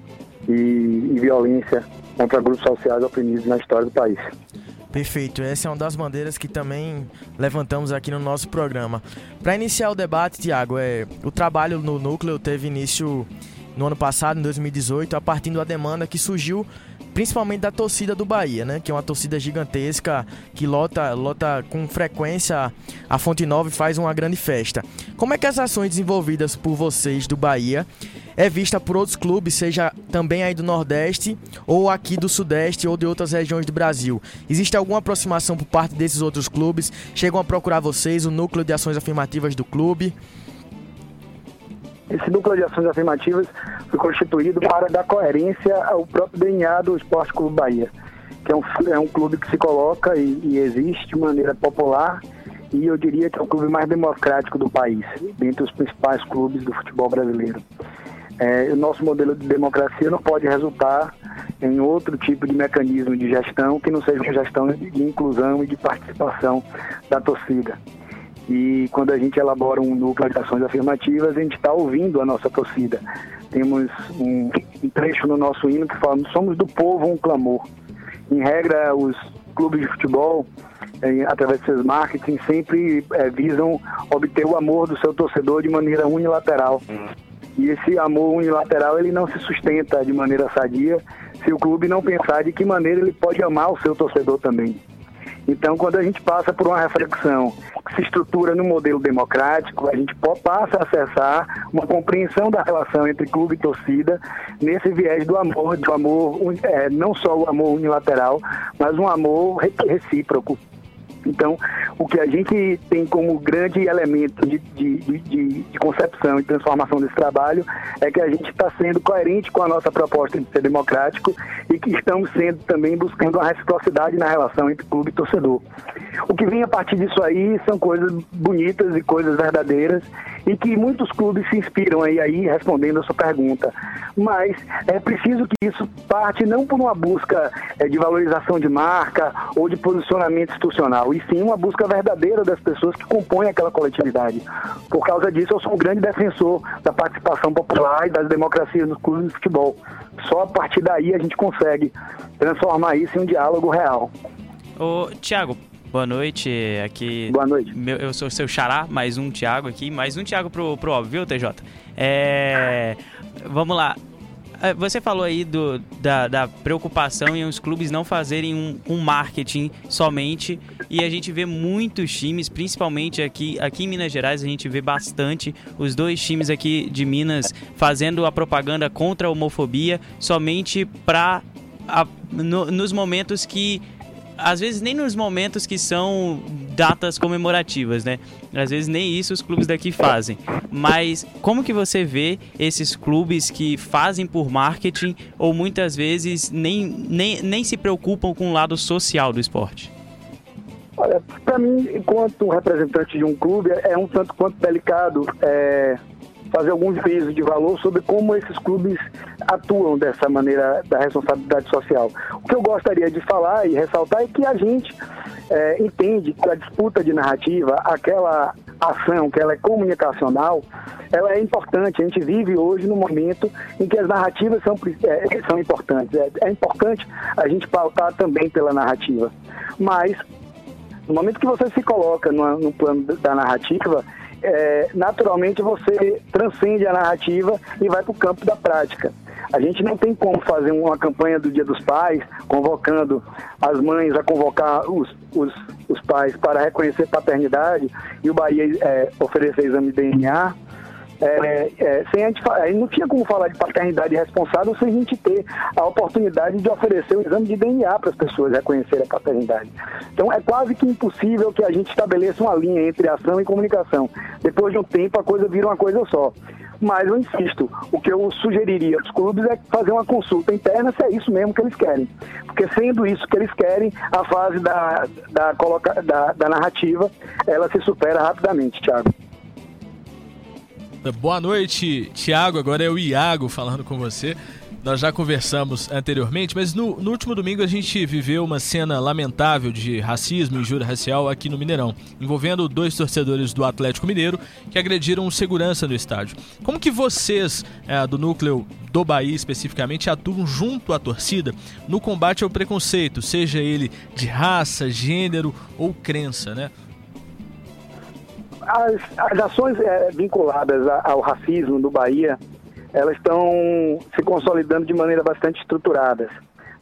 Speaker 9: e, e, violência contra grupos sociais oprimidos na história do país.
Speaker 2: Perfeito, essa é uma das bandeiras que também levantamos aqui no nosso programa. Para iniciar o debate, Tiago, é, o trabalho no núcleo teve início no ano passado, em 2018, a partir da demanda que surgiu principalmente da torcida do Bahia, né? Que é uma torcida gigantesca que lota, lota com frequência a Fonte Nova e faz uma grande festa. Como é que as ações desenvolvidas por vocês do Bahia é vista por outros clubes, seja também aí do Nordeste ou aqui do Sudeste ou de outras regiões do Brasil? Existe alguma aproximação por parte desses outros clubes? Chegam a procurar vocês, o núcleo de ações afirmativas do clube?
Speaker 9: Esse núcleo de ações afirmativas foi constituído para dar coerência ao próprio DNA do Esporte Clube Bahia, que é um, é um clube que se coloca e, e existe de maneira popular e eu diria que é o clube mais democrático do país, dentre os principais clubes do futebol brasileiro. É, o nosso modelo de democracia não pode resultar em outro tipo de mecanismo de gestão que não seja uma gestão de inclusão e de participação da torcida. E quando a gente elabora um núcleo de ações afirmativas, a gente está ouvindo a nossa torcida. Temos um, um trecho no nosso hino que fala: somos do povo um clamor. Em regra, os clubes de futebol, através de seus marketing, sempre eh, visam obter o amor do seu torcedor de maneira unilateral. E esse amor unilateral ele não se sustenta de maneira sadia se o clube não pensar de que maneira ele pode amar o seu torcedor também. Então, quando a gente passa por uma reflexão que se estrutura no modelo democrático, a gente passa a acessar uma compreensão da relação entre clube e torcida nesse viés do amor, do amor é, não só o amor unilateral, mas um amor recíproco. Então, o que a gente tem como grande elemento de, de, de, de concepção e transformação desse trabalho é que a gente está sendo coerente com a nossa proposta de ser democrático e que estamos sendo também buscando uma reciprocidade na relação entre clube e torcedor. O que vem a partir disso aí são coisas bonitas e coisas verdadeiras e que muitos clubes se inspiram aí, aí respondendo a sua pergunta. Mas é preciso que isso parte não por uma busca é, de valorização de marca ou de posicionamento institucional, e sim uma busca verdadeira das pessoas que compõem aquela coletividade. Por causa disso, eu sou um grande defensor da participação popular e das democracias nos clubes de futebol. Só a partir daí a gente consegue transformar isso em um diálogo real.
Speaker 7: Ô, Tiago, Boa noite, aqui.
Speaker 9: Boa noite.
Speaker 7: Meu, eu sou seu xará, mais um Thiago aqui, mais um Thiago pro, pro óbvio, viu, TJ? É. Vamos lá. É, você falou aí do, da, da, preocupação em os clubes não fazerem um, um, marketing somente e a gente vê muitos times, principalmente aqui, aqui em Minas Gerais, a gente vê bastante os dois times aqui de Minas fazendo a propaganda contra a homofobia somente para no, nos momentos que às vezes nem nos momentos que são datas comemorativas, né? Às vezes nem isso os clubes daqui fazem. Mas como que você vê esses clubes que fazem por marketing ou muitas vezes nem, nem, nem se preocupam com o lado social do esporte?
Speaker 9: Olha, para mim, enquanto representante de um clube, é um tanto quanto delicado é, fazer algum juízo de valor sobre como esses clubes atuam dessa maneira da responsabilidade social. O que eu gostaria de falar e ressaltar é que a gente é, entende que a disputa de narrativa, aquela ação que ela é comunicacional, ela é importante. A gente vive hoje num momento em que as narrativas são, é, são importantes. É, é importante a gente pautar também pela narrativa. Mas, no momento que você se coloca no, no plano da narrativa, é, naturalmente você transcende a narrativa e vai para o campo da prática. A gente não tem como fazer uma campanha do Dia dos Pais, convocando as mães a convocar os, os, os pais para reconhecer paternidade e o Bahia é, oferecer exame de DNA é, é, sem a gente, não tinha como falar de paternidade responsável sem a gente ter a oportunidade de oferecer o exame de DNA para as pessoas reconhecerem a paternidade. Então é quase que impossível que a gente estabeleça uma linha entre ação e comunicação. Depois de um tempo a coisa vira uma coisa só. Mas eu insisto, o que eu sugeriria aos clubes é fazer uma consulta interna se é isso mesmo que eles querem. Porque sendo isso que eles querem, a fase da, da, coloca, da, da narrativa ela se supera rapidamente, Thiago.
Speaker 5: Boa noite, Tiago. Agora é o Iago falando com você. nós já conversamos anteriormente, mas no, no, último domingo a gente viveu uma cena lamentável de racismo e injúria racial aqui no Mineirão, envolvendo dois torcedores do Atlético Mineiro que agrediram segurança no estádio. Como que vocês, é, do núcleo do Bahia especificamente, atuam junto à torcida no combate ao preconceito, seja ele de raça, gênero ou crença, né?
Speaker 9: As, as ações é, vinculadas ao racismo no Bahia elas estão se consolidando de maneira bastante estruturadas.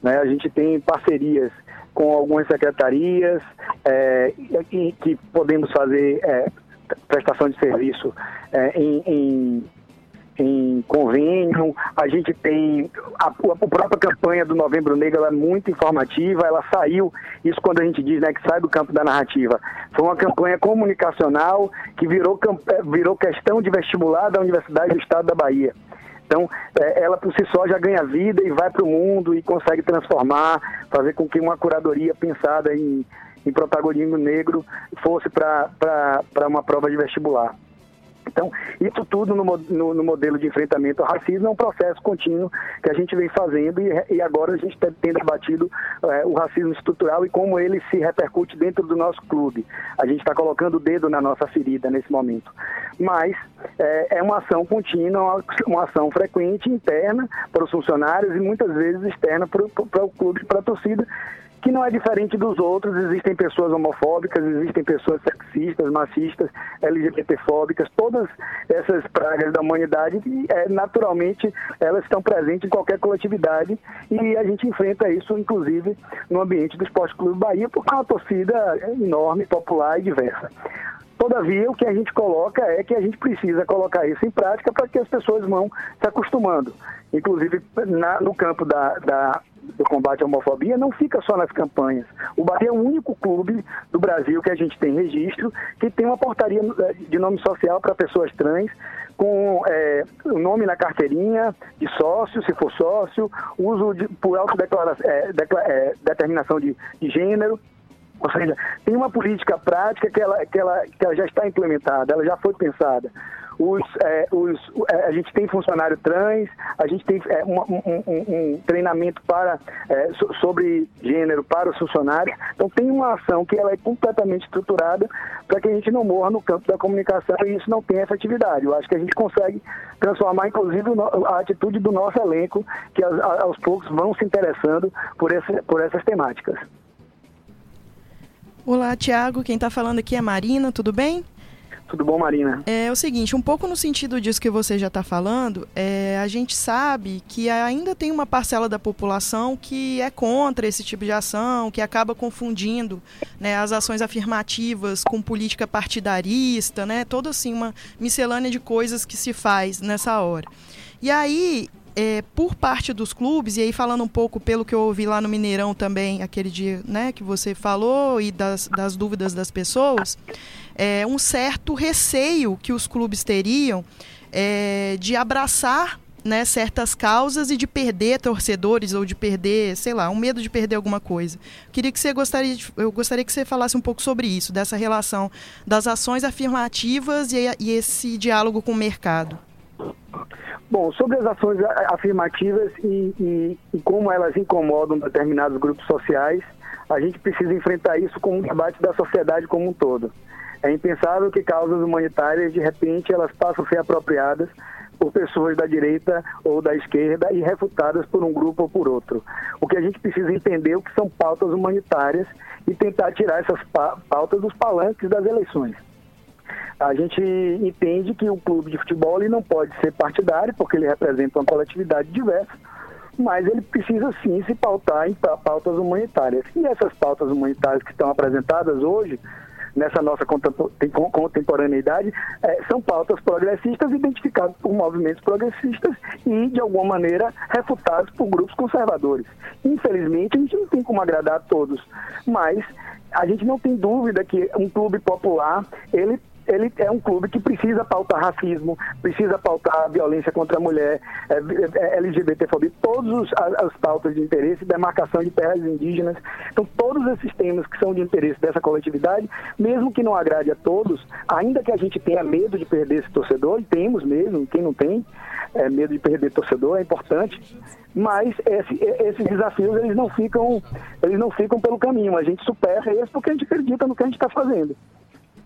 Speaker 9: Né? A gente tem parcerias com algumas secretarias é, que, que podemos fazer é, prestação de serviço é, em, em em convênio, a gente tem a, a, própria campanha do Novembro Negro, é muito informativa, ela saiu, isso quando a gente diz né, que sai do campo da narrativa, foi uma campanha comunicacional que virou, virou questão de vestibular da Universidade do Estado da Bahia. Então, é, ela por si só já ganha vida e vai para o mundo e consegue transformar, fazer com que uma curadoria pensada em, em protagonismo negro fosse para uma prova de vestibular. Então, isso tudo no, no, no, modelo de enfrentamento ao racismo é um processo contínuo que a gente vem fazendo e, e agora a gente tá, tem debatido é, o racismo estrutural e como ele se repercute dentro do nosso clube. A gente está colocando o dedo na nossa ferida nesse momento. Mas é, é uma ação contínua, uma ação frequente, interna para os funcionários e muitas vezes externa para o clube, para a torcida, que não é diferente dos outros. Existem pessoas homofóbicas, existem pessoas sexistas, machistas, LGBTfóbicas, todas essas pragas da humanidade, é, naturalmente, elas estão presentes em qualquer coletividade e a gente enfrenta isso, inclusive, no ambiente do Esporte Clube Bahia, porque é uma torcida enorme, popular e diversa. Todavia, o que a gente coloca é que a gente precisa colocar isso em prática para que as pessoas vão se acostumando. Inclusive, na, no campo da, da, do combate à homofobia, não fica só nas campanhas. O Bahia é o único clube do Brasil que a gente tem registro que tem uma portaria eh, de nome social para pessoas trans, com é, o nome na carteirinha de sócio, se for sócio, uso de, por autodeterminação é, é, determinação de, de gênero, ou seja, tem uma política prática que ela, que ela, que ela já está implementada, ela já foi pensada. Os, é, os, é, a gente tem funcionário trans, a gente tem é, um, um, um, treinamento para, é, sobre gênero para os funcionários. Então tem uma ação que ela é completamente estruturada para que a gente não morra no campo da comunicação e isso não tenha efetividade. Eu acho que a gente consegue transformar, inclusive, a atitude do nosso elenco, que aos, aos poucos vão se interessando por, esse, por essas temáticas.
Speaker 6: Olá, Tiago. Quem está falando aqui é Marina, tudo bem?
Speaker 9: Tudo bom, Marina?
Speaker 6: É, é o seguinte, um pouco no sentido disso que você já está falando, é, a gente sabe que ainda tem uma parcela da população que é contra esse tipo de ação, que acaba confundindo né, as ações afirmativas com política partidarista, né? Toda assim uma miscelânea de coisas que se faz nessa hora. E aí, é, por parte dos clubes, e aí falando um pouco pelo que eu ouvi lá no Mineirão também, aquele dia né, que você falou e das, das dúvidas das pessoas, é, um certo receio que os clubes teriam é, de abraçar né, certas causas e de perder torcedores ou de perder, sei lá, um medo de perder alguma coisa. Queria que você gostaria de, eu gostaria que você falasse um pouco sobre isso, dessa relação das ações afirmativas e, e esse diálogo com o mercado.
Speaker 9: Bom, sobre as ações afirmativas e, e, e, como elas incomodam determinados grupos sociais, a gente precisa enfrentar isso com um debate da sociedade como um todo. É impensável que causas humanitárias, de repente, elas passam a ser apropriadas por pessoas da direita ou da esquerda e refutadas por um grupo ou por outro. O que a gente precisa entender é o que são pautas humanitárias e tentar tirar essas pautas dos palanques das eleições. A gente entende que o clube de futebol ele não pode ser partidário, porque ele representa uma coletividade diversa, mas ele precisa sim se pautar em pautas humanitárias. E essas pautas humanitárias que estão apresentadas hoje, nessa nossa contemporaneidade, é, são pautas progressistas identificadas por movimentos progressistas e, de alguma maneira, refutadas por grupos conservadores. Infelizmente, a gente não tem como agradar a todos, mas a gente não tem dúvida que um clube popular, ele ele é um clube que precisa pautar racismo, precisa pautar violência contra a mulher, é, é, LGBTfobia, todas as pautas de interesse, demarcação de terras indígenas. Então, todos esses temas que são de interesse dessa coletividade, mesmo que não agrade a todos, ainda que a gente tenha medo de perder esse torcedor, e temos mesmo, quem não tem é, medo de perder torcedor, é importante, Mas esse, esses desafios eles não ficam eles não ficam pelo caminho. A gente supera eles porque a gente acredita no que a gente está fazendo.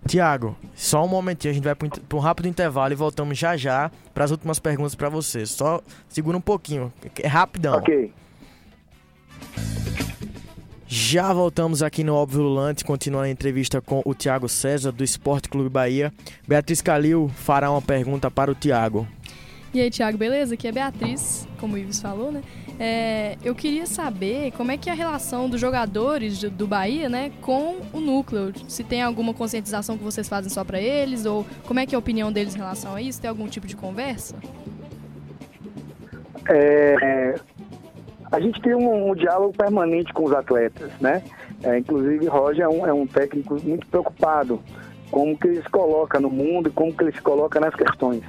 Speaker 2: Tiago, só um momentinho, a gente vai para um rápido intervalo e voltamos já já para as últimas perguntas para você. Só segura um pouquinho, é rapidão.
Speaker 9: Ok.
Speaker 2: Já voltamos aqui no Óbvio Lulante, continuando a entrevista com o Tiago César, do Esporte Clube Bahia. Beatriz Calil fará uma pergunta para o Tiago.
Speaker 3: E aí, Tiago, beleza? Aqui é Beatriz, como o Ives falou, né? É, eu queria saber como é que é a relação dos jogadores do, do Bahia, né, com o núcleo. Se tem alguma conscientização que vocês fazem só para eles, ou como é que é a opinião deles em relação a isso? Tem algum tipo de conversa?
Speaker 9: É, a gente tem um, um, diálogo permanente com os atletas, né? É, inclusive, Roger é um, é um técnico muito preocupado com como que ele se coloca no mundo e como que ele se coloca nas questões.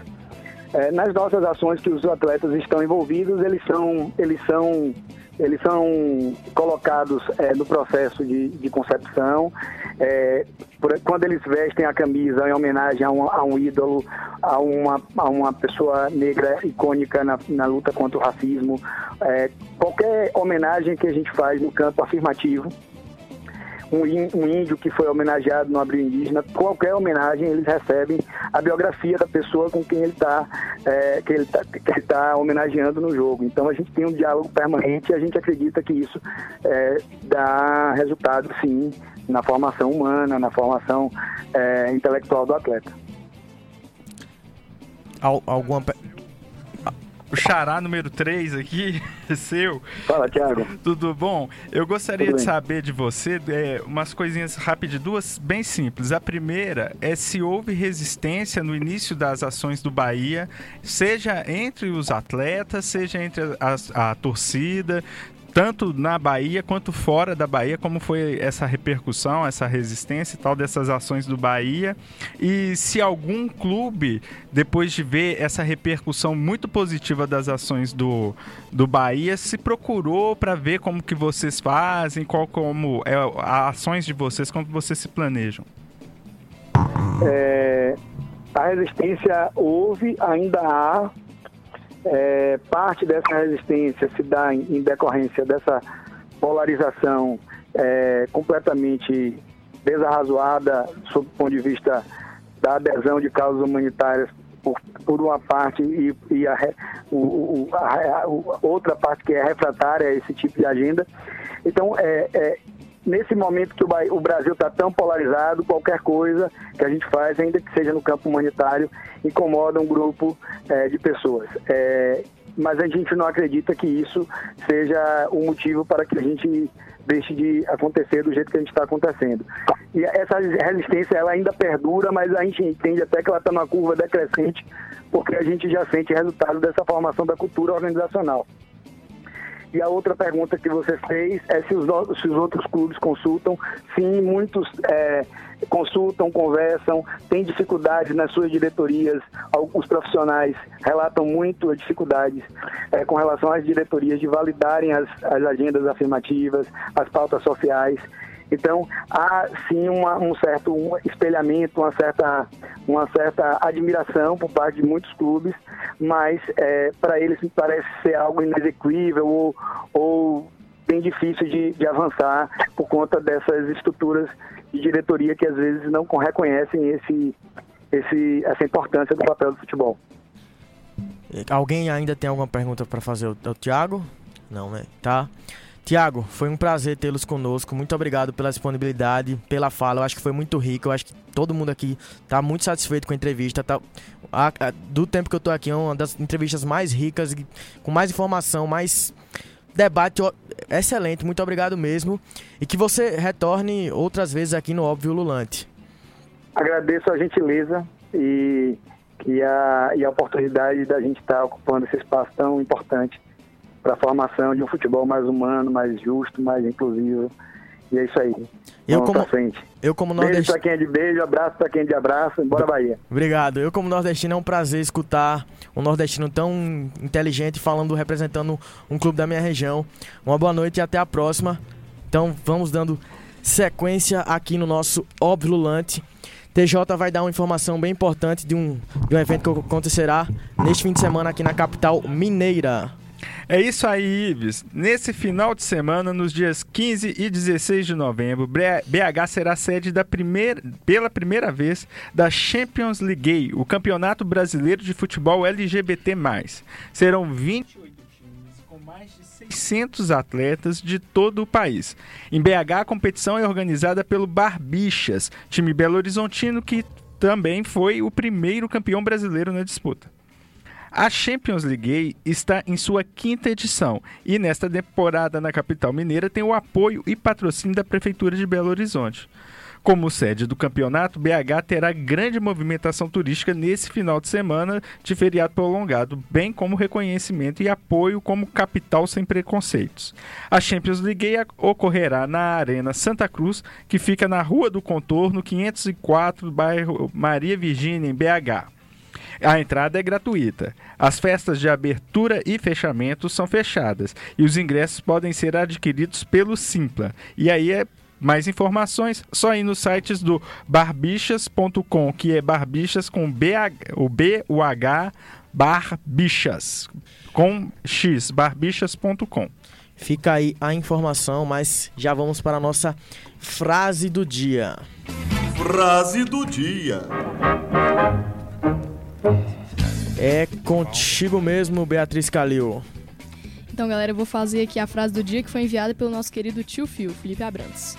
Speaker 9: É, nas nossas ações que os atletas estão envolvidos, eles são, eles são, eles são colocados é, no processo de, de concepção. É, por, quando eles vestem a camisa em homenagem a um, a um ídolo, a uma, a uma pessoa negra icônica na, na luta contra o racismo, é, qualquer homenagem que a gente faz no campo afirmativo, um, índio que foi homenageado no abril indígena, qualquer homenagem eles recebem a biografia da pessoa com quem ele está é, que ele está tá homenageando no jogo. Então a gente tem um diálogo permanente e a gente acredita que isso é, dá resultado sim na formação humana, na formação é, intelectual do atleta.
Speaker 2: alguma
Speaker 4: o xará número 3 aqui, seu.
Speaker 9: Fala, Thiago.
Speaker 4: Tudo bom? Eu gostaria de saber de você é, umas coisinhas rápidas, duas bem simples. A primeira é se houve resistência no início das ações do Bahia, seja entre os atletas, seja entre a, a torcida, tanto na Bahia quanto fora da Bahia, como foi essa repercussão, essa resistência e tal dessas ações do Bahia. E se algum clube, depois de ver essa repercussão muito positiva das ações do, do Bahia, se procurou para ver como que vocês fazem, qual como é as ações de vocês, como vocês se planejam.
Speaker 9: É, a resistência houve, ainda há, é, parte dessa resistência se dá em, em decorrência dessa polarização é, completamente desarrazoada sob o ponto de vista da adesão de causas humanitárias por, por uma parte e, e a, o, o, a, a, outra parte que é refratária a esse tipo de agenda. Então, é, é nesse momento que o, Brasil está tão polarizado, qualquer coisa que a gente faz, ainda que seja no campo humanitário, incomoda um grupo é, de pessoas. É, mas a gente não acredita que isso seja o um motivo para que a gente deixe de acontecer do jeito que a gente está acontecendo. E essa resistência ela ainda perdura, mas a gente entende até que ela está numa curva decrescente, porque a gente já sente resultado dessa formação da cultura organizacional. E a outra pergunta que você fez é se os, se os outros clubes consultam. Sim, muitos é, consultam, conversam, têm dificuldades nas suas diretorias. Alguns profissionais relatam muito as dificuldades é, com relação às diretorias de validarem as, as agendas afirmativas, as pautas sociais. Então, há sim uma, um certo um espelhamento, uma certa, uma certa admiração por parte de muitos clubes, mas é, para eles parece ser algo inexequível ou, ou bem difícil de, de avançar por conta dessas estruturas de diretoria que às vezes não reconhecem esse, esse, essa importância do papel do futebol.
Speaker 2: Alguém ainda tem alguma pergunta para fazer ao, Thiago? Não, né? Tá. Tiago, foi um prazer tê-los conosco. Muito obrigado pela disponibilidade, pela fala. Eu acho que foi muito rico. Eu acho que todo mundo aqui está muito satisfeito com a entrevista. Tá, a, a, do tempo que eu estou aqui, é uma das entrevistas mais ricas, com mais informação, mais debate excelente. Muito obrigado mesmo. E que você retorne outras vezes aqui no Óbvio Lulante.
Speaker 9: Agradeço a gentileza e, e, a, e a oportunidade da gente estar tá ocupando esse espaço tão importante para a formação de um futebol mais humano, mais justo, mais inclusivo. E é isso aí.
Speaker 2: Eu como, frente. eu como nordestino...
Speaker 9: Beijo pra quem é de beijo, abraço pra quem é de abraço, embora Bahia.
Speaker 2: Obrigado. Eu como nordestino é um prazer escutar um nordestino tão inteligente falando, representando um clube da minha região. Uma boa noite e até a próxima. Então vamos dando sequência aqui no nosso Óbvio Lulante. TJ vai dar uma informação bem importante de um, de um evento que acontecerá neste fim de semana aqui na capital mineira.
Speaker 4: É isso aí, Ives. Nesse final de semana, nos dias 15 e 16 de novembro, BH será sede da primeira, pela primeira vez da Champions League, o Campeonato Brasileiro de Futebol LGBT+. Serão 28 times com mais de 600 atletas de todo o país. Em BH, a competição é organizada pelo Barbichas, time belo horizontino que também foi o primeiro campeão brasileiro na disputa. A Champions League está em sua quinta edição e nesta temporada na capital mineira tem o apoio e patrocínio da Prefeitura de Belo Horizonte. Como sede do campeonato, BH terá grande movimentação turística nesse final de semana de feriado prolongado, bem como reconhecimento e apoio como capital sem preconceitos. A Champions League ocorrerá na Arena Santa Cruz, que fica na Rua do Contorno 504, bairro Maria Virgínia, em BH. A entrada é gratuita. As festas de abertura e fechamento são fechadas e os ingressos podem ser adquiridos pelo Simpla. E aí é mais informações só ir nos sites do barbichas.com, que é barbichas com BH, o B, o H, barbichas, com X, barbichas.com.
Speaker 2: Fica aí a informação, mas já vamos para a nossa frase do dia.
Speaker 1: Frase do dia.
Speaker 2: É contigo mesmo, Beatriz Calil.
Speaker 3: Então, galera, eu vou fazer aqui a frase do dia que foi enviada pelo nosso querido tio Fio, Felipe Abrantes.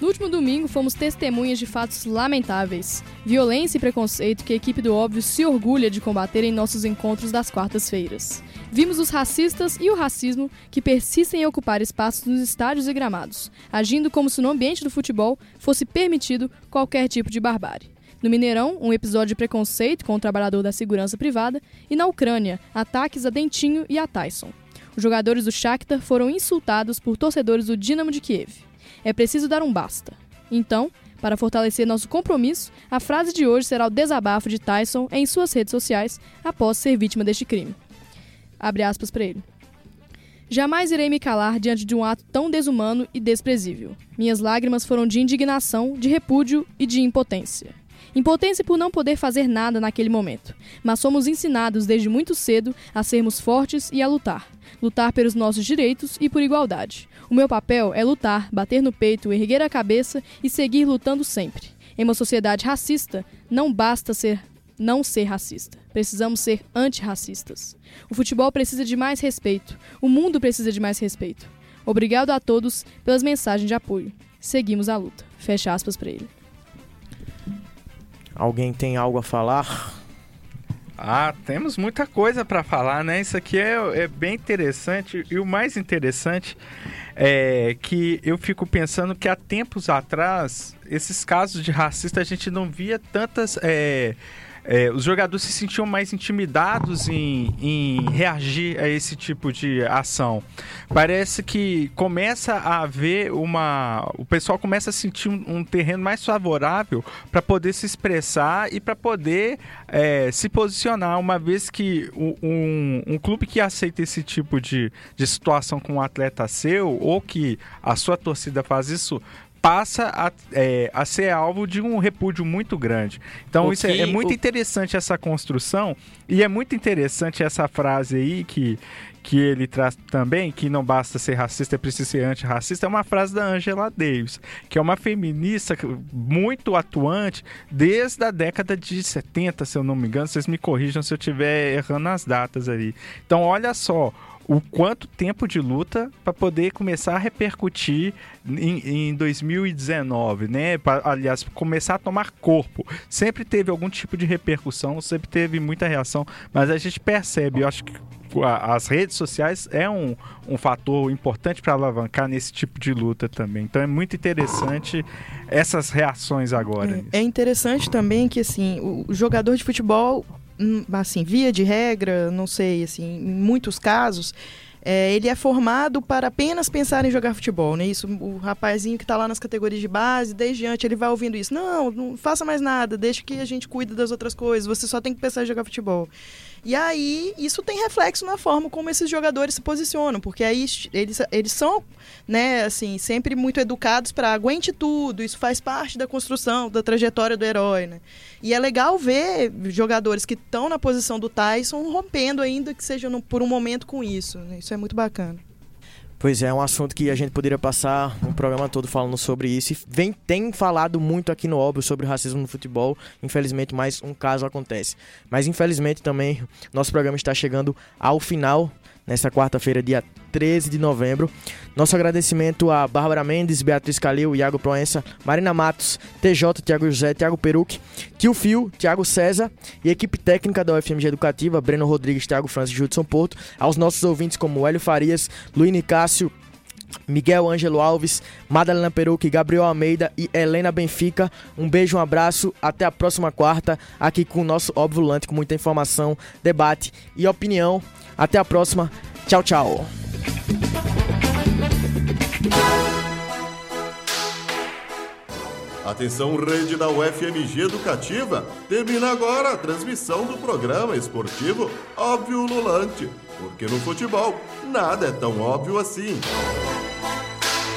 Speaker 3: No último domingo, fomos testemunhas de fatos lamentáveis. Violência e preconceito que a equipe do Óbvio se orgulha de combater em nossos encontros das quartas-feiras. Vimos os racistas e o racismo que persistem em ocupar espaços nos estádios e gramados, agindo como se no ambiente do futebol fosse permitido qualquer tipo de barbárie. No Mineirão, um episódio de preconceito com o trabalhador da segurança privada. E na Ucrânia, ataques a Dentinho e a Tyson. Os jogadores do Shakhtar foram insultados por torcedores do Dinamo de Kiev. É preciso dar um basta. Então, para fortalecer nosso compromisso, a frase de hoje será o desabafo de Tyson em suas redes sociais após ser vítima deste crime. Abre aspas para ele. Jamais irei me calar diante de um ato tão desumano e desprezível. Minhas lágrimas foram de indignação, de repúdio e de impotência. Impotência por não poder fazer nada naquele momento, mas somos ensinados desde muito cedo a sermos fortes e a lutar. Lutar pelos nossos direitos e por igualdade. O meu papel é lutar, bater no peito, erguer a cabeça e seguir lutando sempre. Em uma sociedade racista, não basta ser não ser racista. Precisamos ser antirracistas. O futebol precisa de mais respeito. O mundo precisa de mais respeito. Obrigado a todos pelas mensagens de apoio. Seguimos a luta. Fecha aspas para ele.
Speaker 2: Alguém tem algo a falar?
Speaker 4: Ah, temos muita coisa para falar, né? Isso aqui é, é, bem interessante e o mais interessante é que eu fico pensando que há tempos atrás esses casos de racista a gente não via tantas é, é, os jogadores se sentiam mais intimidados em, em, reagir a esse tipo de ação. Parece que começa a haver uma. O pessoal começa a sentir um, um terreno mais favorável para poder se expressar e para poder é, se posicionar, uma vez que um, um, clube que aceita esse tipo de, de situação com um atleta seu, ou que a sua torcida faz isso, passa a, é, a ser alvo de um repúdio muito grande. Então, o isso que, é, é, muito o... interessante essa construção, e é muito interessante essa frase aí que, que ele traz também, que não basta ser racista, é preciso ser antirracista, é uma frase da Angela Davis, que é uma feminista muito atuante desde a década de 70, se eu não me engano. Vocês me corrijam se eu estiver errando as datas aí. Então, olha só, o quanto tempo de luta para poder começar a repercutir em, em 2019, né? Pra, aliás, começar a tomar corpo. Sempre teve algum tipo de repercussão, sempre teve muita reação, mas a gente percebe, eu acho que as redes sociais é um, um fator importante para alavancar nesse tipo de luta também. Então é muito interessante essas reações agora.
Speaker 6: É, é interessante também que assim o jogador de futebol assim, via de regra, não sei, assim, em muitos casos, é, ele é formado para apenas pensar em jogar futebol, né? Isso, o rapazinho que está lá nas categorias de base, desde antes ele vai ouvindo isso. Não, não faça mais nada, deixa que a gente cuide das outras coisas, você só tem que pensar em jogar futebol. E aí, isso tem reflexo na forma como esses jogadores se posicionam, porque aí eles, eles são, né, assim, sempre muito educados para aguente tudo, isso faz parte da construção, da trajetória do herói, né? E é legal ver jogadores que estão na posição do Tyson rompendo ainda que seja no, por um momento com isso, né? Isso é muito bacana.
Speaker 2: Pois é, é um assunto que a gente poderia passar um programa todo falando sobre isso. E vem, tem falado muito aqui no óbvio sobre racismo no futebol. Infelizmente, mais um caso acontece. Mas infelizmente também, nosso programa está chegando ao final nesta quarta-feira, dia 13 de novembro. Nosso agradecimento a Bárbara Mendes, Beatriz Calil, Iago Proença, Marina Matos, TJ, Tiago José, Tiago Peruque, Tio Fio, Tiago César e equipe técnica da UFMG Educativa, Breno Rodrigues, Tiago Francis e Judson Porto, aos nossos ouvintes como Hélio Farias, Luíne Cássio, Miguel Ângelo Alves, Madalena Peruque, Gabriel Almeida e Helena Benfica. Um beijo, um abraço. Até a próxima quarta, aqui com o nosso Óbvio Lante, com muita informação, debate e opinião. Até a próxima. Tchau, tchau.
Speaker 1: Atenção, rede da UFMG Educativa. Termina agora a transmissão do programa esportivo Óbvio Lulante. Porque no futebol, nada é tão óbvio assim.